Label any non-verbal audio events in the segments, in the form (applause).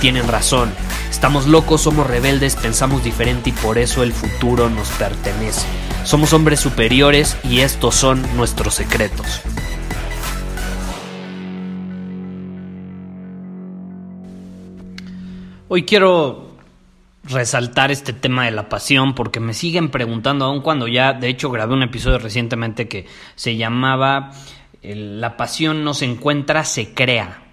tienen razón. Estamos locos, somos rebeldes, pensamos diferente y por eso el futuro nos pertenece. Somos hombres superiores y estos son nuestros secretos. Hoy quiero resaltar este tema de la pasión porque me siguen preguntando, aun cuando ya, de hecho, grabé un episodio recientemente que se llamaba La pasión no se encuentra, se crea.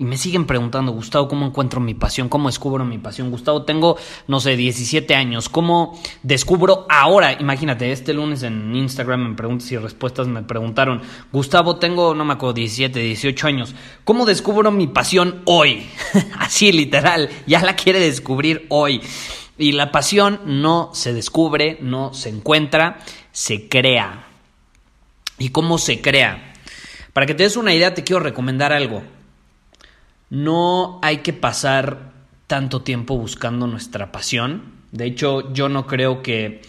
Y me siguen preguntando, Gustavo, ¿cómo encuentro mi pasión? ¿Cómo descubro mi pasión? Gustavo, tengo, no sé, 17 años. ¿Cómo descubro ahora? Imagínate, este lunes en Instagram en preguntas y respuestas me preguntaron, Gustavo, tengo, no me acuerdo, 17, 18 años. ¿Cómo descubro mi pasión hoy? (laughs) Así, literal, ya la quiere descubrir hoy. Y la pasión no se descubre, no se encuentra, se crea. ¿Y cómo se crea? Para que te des una idea, te quiero recomendar algo no hay que pasar tanto tiempo buscando nuestra pasión. De hecho, yo no creo que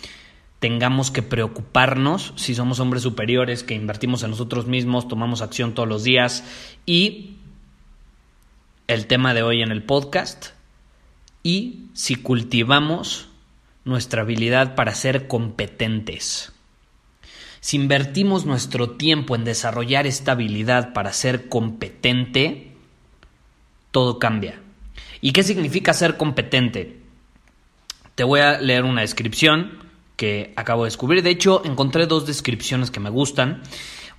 tengamos que preocuparnos si somos hombres superiores, que invertimos en nosotros mismos, tomamos acción todos los días. Y el tema de hoy en el podcast, y si cultivamos nuestra habilidad para ser competentes. Si invertimos nuestro tiempo en desarrollar esta habilidad para ser competente, todo cambia. ¿Y qué significa ser competente? Te voy a leer una descripción que acabo de descubrir. De hecho, encontré dos descripciones que me gustan.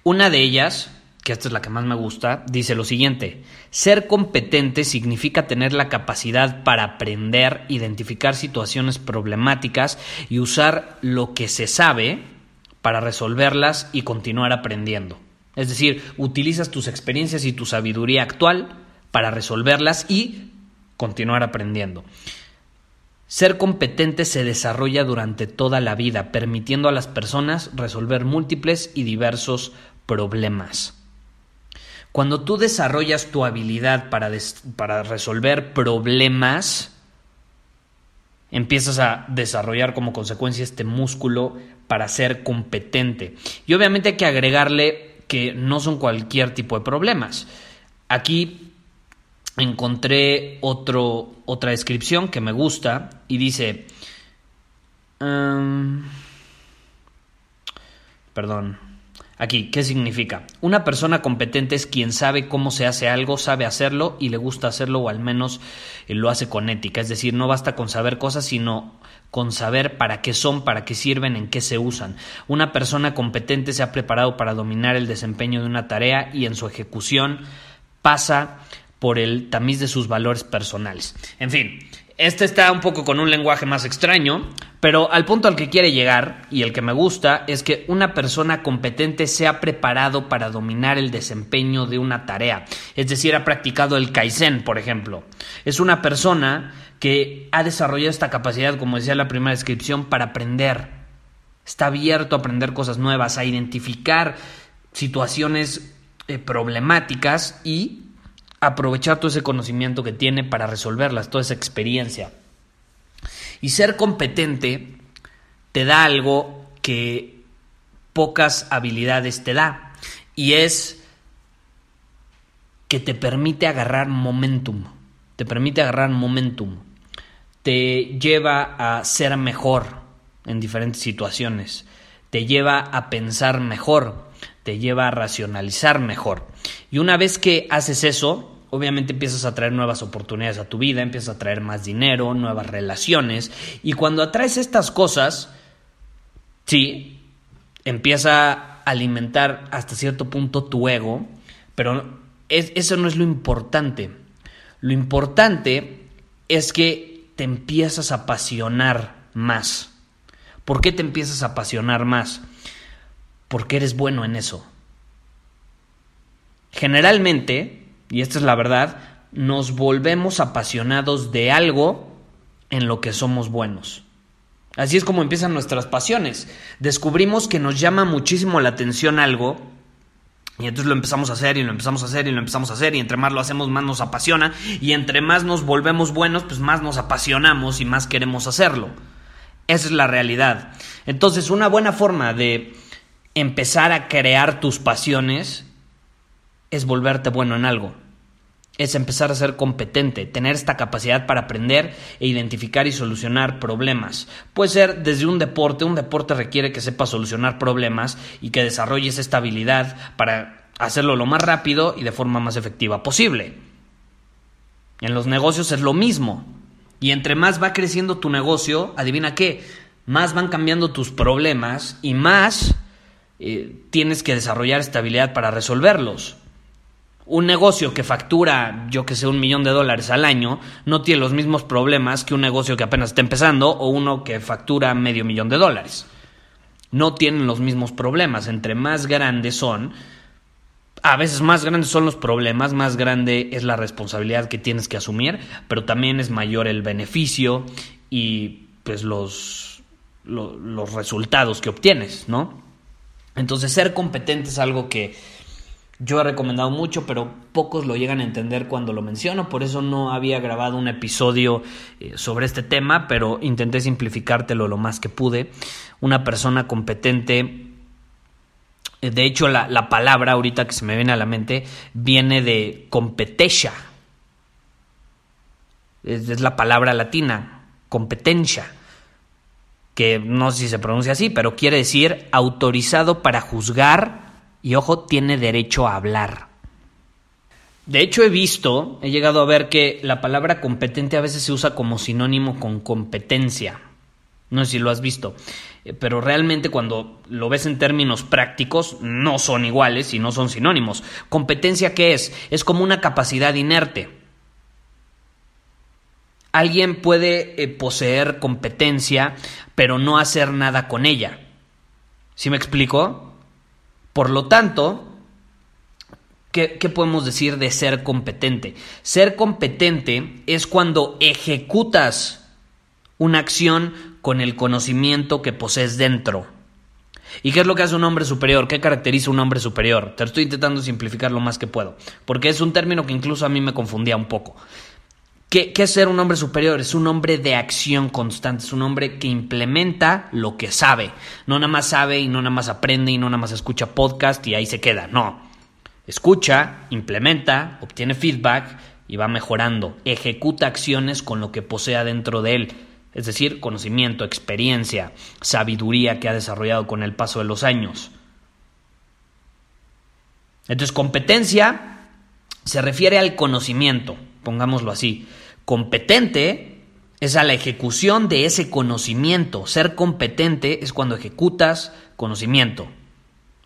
Una de ellas, que esta es la que más me gusta, dice lo siguiente. Ser competente significa tener la capacidad para aprender, identificar situaciones problemáticas y usar lo que se sabe para resolverlas y continuar aprendiendo. Es decir, utilizas tus experiencias y tu sabiduría actual para resolverlas y continuar aprendiendo. Ser competente se desarrolla durante toda la vida, permitiendo a las personas resolver múltiples y diversos problemas. Cuando tú desarrollas tu habilidad para, para, resolver problemas, empiezas a desarrollar como consecuencia este músculo para ser competente. Y obviamente hay que agregarle que no son cualquier tipo de problemas. Aquí encontré otro, otra descripción que me gusta y dice, em, perdón, aquí, ¿qué significa? Una persona competente es quien sabe cómo se hace algo, sabe hacerlo y le gusta hacerlo o al menos eh, lo hace con ética, es decir, no basta con saber cosas, sino con saber para qué son, para qué sirven, en qué se usan. Una persona competente se ha preparado para dominar el desempeño de una tarea y en su ejecución pasa por el tamiz de sus valores personales. En fin, este está un poco con un lenguaje más extraño, pero al punto al que quiere llegar, y el que me gusta, es que una persona competente se ha preparado para dominar el desempeño de una tarea. Es decir, ha practicado el Kaizen, por ejemplo. Es una persona que ha desarrollado esta capacidad, como decía la primera descripción, para aprender. Está abierto a aprender cosas nuevas, a identificar situaciones eh, problemáticas y aprovechar todo ese conocimiento que tiene para resolverlas, toda esa experiencia. Y ser competente te da algo que pocas habilidades te da, y es que te permite agarrar momentum, te permite agarrar momentum, te lleva a ser mejor en diferentes situaciones, te lleva a pensar mejor, te lleva a racionalizar mejor. Y una vez que haces eso, obviamente empiezas a traer nuevas oportunidades a tu vida, empiezas a traer más dinero, nuevas relaciones. Y cuando atraes estas cosas, sí, empieza a alimentar hasta cierto punto tu ego, pero eso no es lo importante. Lo importante es que te empiezas a apasionar más. ¿Por qué te empiezas a apasionar más? Porque eres bueno en eso. Generalmente, y esta es la verdad, nos volvemos apasionados de algo en lo que somos buenos. Así es como empiezan nuestras pasiones. Descubrimos que nos llama muchísimo la atención algo y entonces lo empezamos a hacer y lo empezamos a hacer y lo empezamos a hacer y entre más lo hacemos más nos apasiona y entre más nos volvemos buenos pues más nos apasionamos y más queremos hacerlo. Esa es la realidad. Entonces una buena forma de empezar a crear tus pasiones es volverte bueno en algo es empezar a ser competente, tener esta capacidad para aprender e identificar y solucionar problemas. Puede ser desde un deporte, un deporte requiere que sepas solucionar problemas y que desarrolles esta habilidad para hacerlo lo más rápido y de forma más efectiva posible. En los negocios es lo mismo. Y entre más va creciendo tu negocio, adivina qué, más van cambiando tus problemas y más eh, tienes que desarrollar esta habilidad para resolverlos un negocio que factura, yo que sé, un millón de dólares al año, no tiene los mismos problemas que un negocio que apenas está empezando o uno que factura medio millón de dólares. No tienen los mismos problemas. Entre más grandes son, a veces más grandes son los problemas, más grande es la responsabilidad que tienes que asumir, pero también es mayor el beneficio y pues los, los resultados que obtienes, ¿no? Entonces ser competente es algo que yo he recomendado mucho, pero pocos lo llegan a entender cuando lo menciono, por eso no había grabado un episodio eh, sobre este tema, pero intenté simplificártelo lo más que pude. Una persona competente, eh, de hecho la, palabra ahorita que se me viene a la mente viene de competencia, es, es la palabra latina, competencia que no sé si se pronuncia así, pero quiere decir autorizado para juzgar y ojo, tiene derecho a hablar. De hecho, he visto, he llegado a ver que la palabra competente a veces se usa como sinónimo con competencia. No sé si lo has visto, eh, pero realmente cuando lo ves en términos prácticos no son iguales y no son sinónimos. Competencia, ¿qué es? Es como una capacidad inerte. Alguien puede eh, poseer competencia, pero no hacer nada con ella. ¿Sí me explico? Por lo tanto, ¿qué, podemos decir de ser competente? Ser competente es cuando ejecutas una acción con el conocimiento que posees dentro. ¿Y qué es lo que hace un hombre superior? ¿Qué caracteriza un hombre superior? Te estoy intentando simplificar lo más que puedo, porque es un término que incluso a mí me confundía un poco. ¿Qué, es ser un hombre superior? Es un hombre de acción constante, es un hombre que implementa lo que sabe. No nada más sabe y no nada más aprende y no nada más escucha podcast y ahí se queda. No. Escucha, implementa, obtiene feedback y va mejorando. Ejecuta acciones con lo que posea dentro de él. Es decir, conocimiento, experiencia, sabiduría que ha desarrollado con el paso de los años. Entonces, competencia se refiere al conocimiento, pongámoslo así. Competente es a la ejecución de ese conocimiento. Ser competente es cuando ejecutas conocimiento.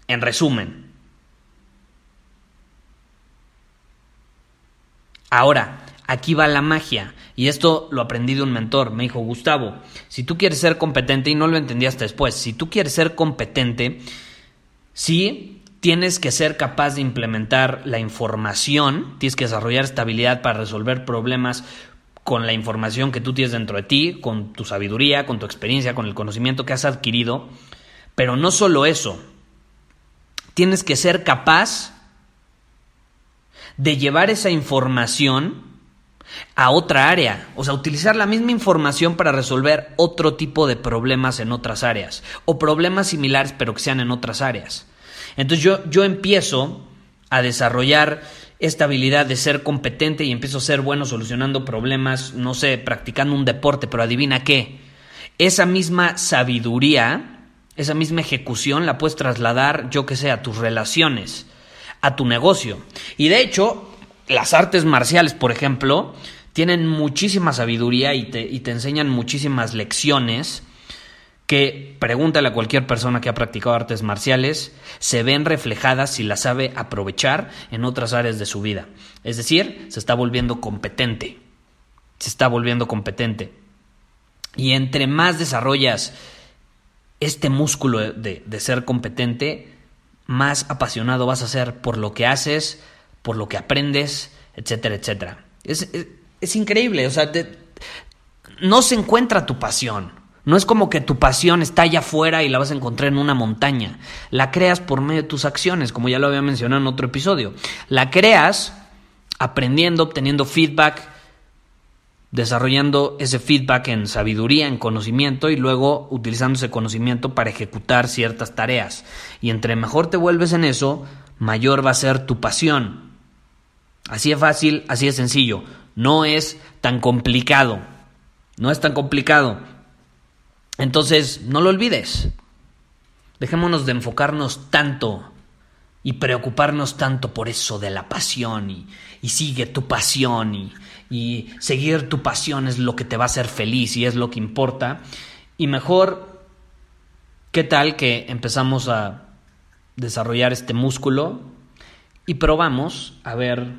En resumen. Ahora, aquí va la magia. Y esto lo aprendí de un mentor. Me dijo, Gustavo, si tú quieres ser competente, y no lo entendí hasta después, si tú quieres ser competente, sí, tienes que ser capaz de implementar la información, tienes que desarrollar estabilidad para resolver problemas con la información que tú tienes dentro de ti, con tu sabiduría, con tu experiencia, con el conocimiento que has adquirido. Pero no solo eso, tienes que ser capaz de llevar esa información a otra área, o sea, utilizar la misma información para resolver otro tipo de problemas en otras áreas, o problemas similares pero que sean en otras áreas. Entonces yo, yo empiezo a desarrollar esta habilidad de ser competente y empiezo a ser bueno solucionando problemas, no sé, practicando un deporte, pero adivina qué, esa misma sabiduría, esa misma ejecución la puedes trasladar, yo que sé, a tus relaciones, a tu negocio. Y de hecho, las artes marciales, por ejemplo, tienen muchísima sabiduría y te, y te enseñan muchísimas lecciones que pregúntale a cualquier persona que ha practicado artes marciales, se ven reflejadas si las sabe aprovechar en otras áreas de su vida. Es decir, se está volviendo competente. Se está volviendo competente. Y entre más desarrollas este músculo de, ser competente, más apasionado vas a ser por lo que haces, por lo que aprendes, etcétera, etcétera. Es, increíble, o sea, no se encuentra tu pasión. No es como que tu pasión está allá afuera y la vas a encontrar en una montaña. La creas por medio de tus acciones, como ya lo había mencionado en otro episodio. La creas aprendiendo, obteniendo feedback, desarrollando ese feedback en sabiduría, en conocimiento y luego utilizando ese conocimiento para ejecutar ciertas tareas. Y entre mejor te vuelves en eso, mayor va a ser tu pasión. Así es fácil, así es sencillo. No es tan complicado. No es tan complicado. Entonces, no lo olvides. Dejémonos de enfocarnos tanto y preocuparnos tanto por eso de la pasión y, sigue tu pasión y, y seguir tu pasión es lo que te va a hacer feliz y es lo que importa. Y mejor, ¿qué tal que empezamos a desarrollar este músculo y probamos a ver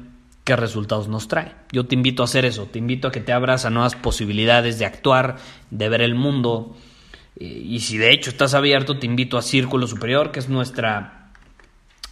qué resultados nos trae? Yo te invito a hacer eso, te invito a que te abras a nuevas posibilidades de actuar, de ver el mundo. Y si de hecho estás abierto, te invito a Círculo Superior, que es nuestra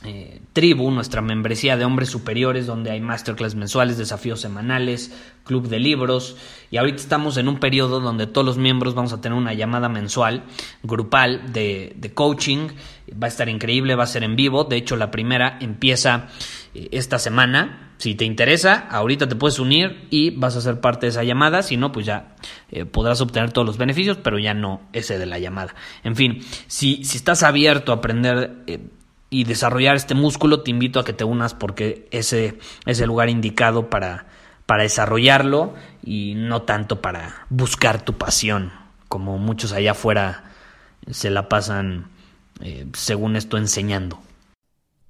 eh, tribu, nuestra membresía de hombres superiores, donde hay masterclass mensuales, desafíos semanales, club de libros. Y ahorita estamos en un periodo donde todos los miembros vamos a tener una llamada mensual, grupal, de, coaching. Va a estar increíble, va a ser en vivo. De hecho, la primera empieza eh, esta semana. Si te interesa, ahorita te puedes unir y vas a ser parte de esa llamada. Si no, pues ya eh, podrás obtener todos los beneficios, pero ya no ese de la llamada. En fin, si, si estás abierto a aprender y desarrollar este músculo, te invito a que te unas porque ese es el lugar indicado para, para desarrollarlo y no tanto para buscar tu pasión, como muchos allá afuera se la pasan, eh, según esto, enseñando.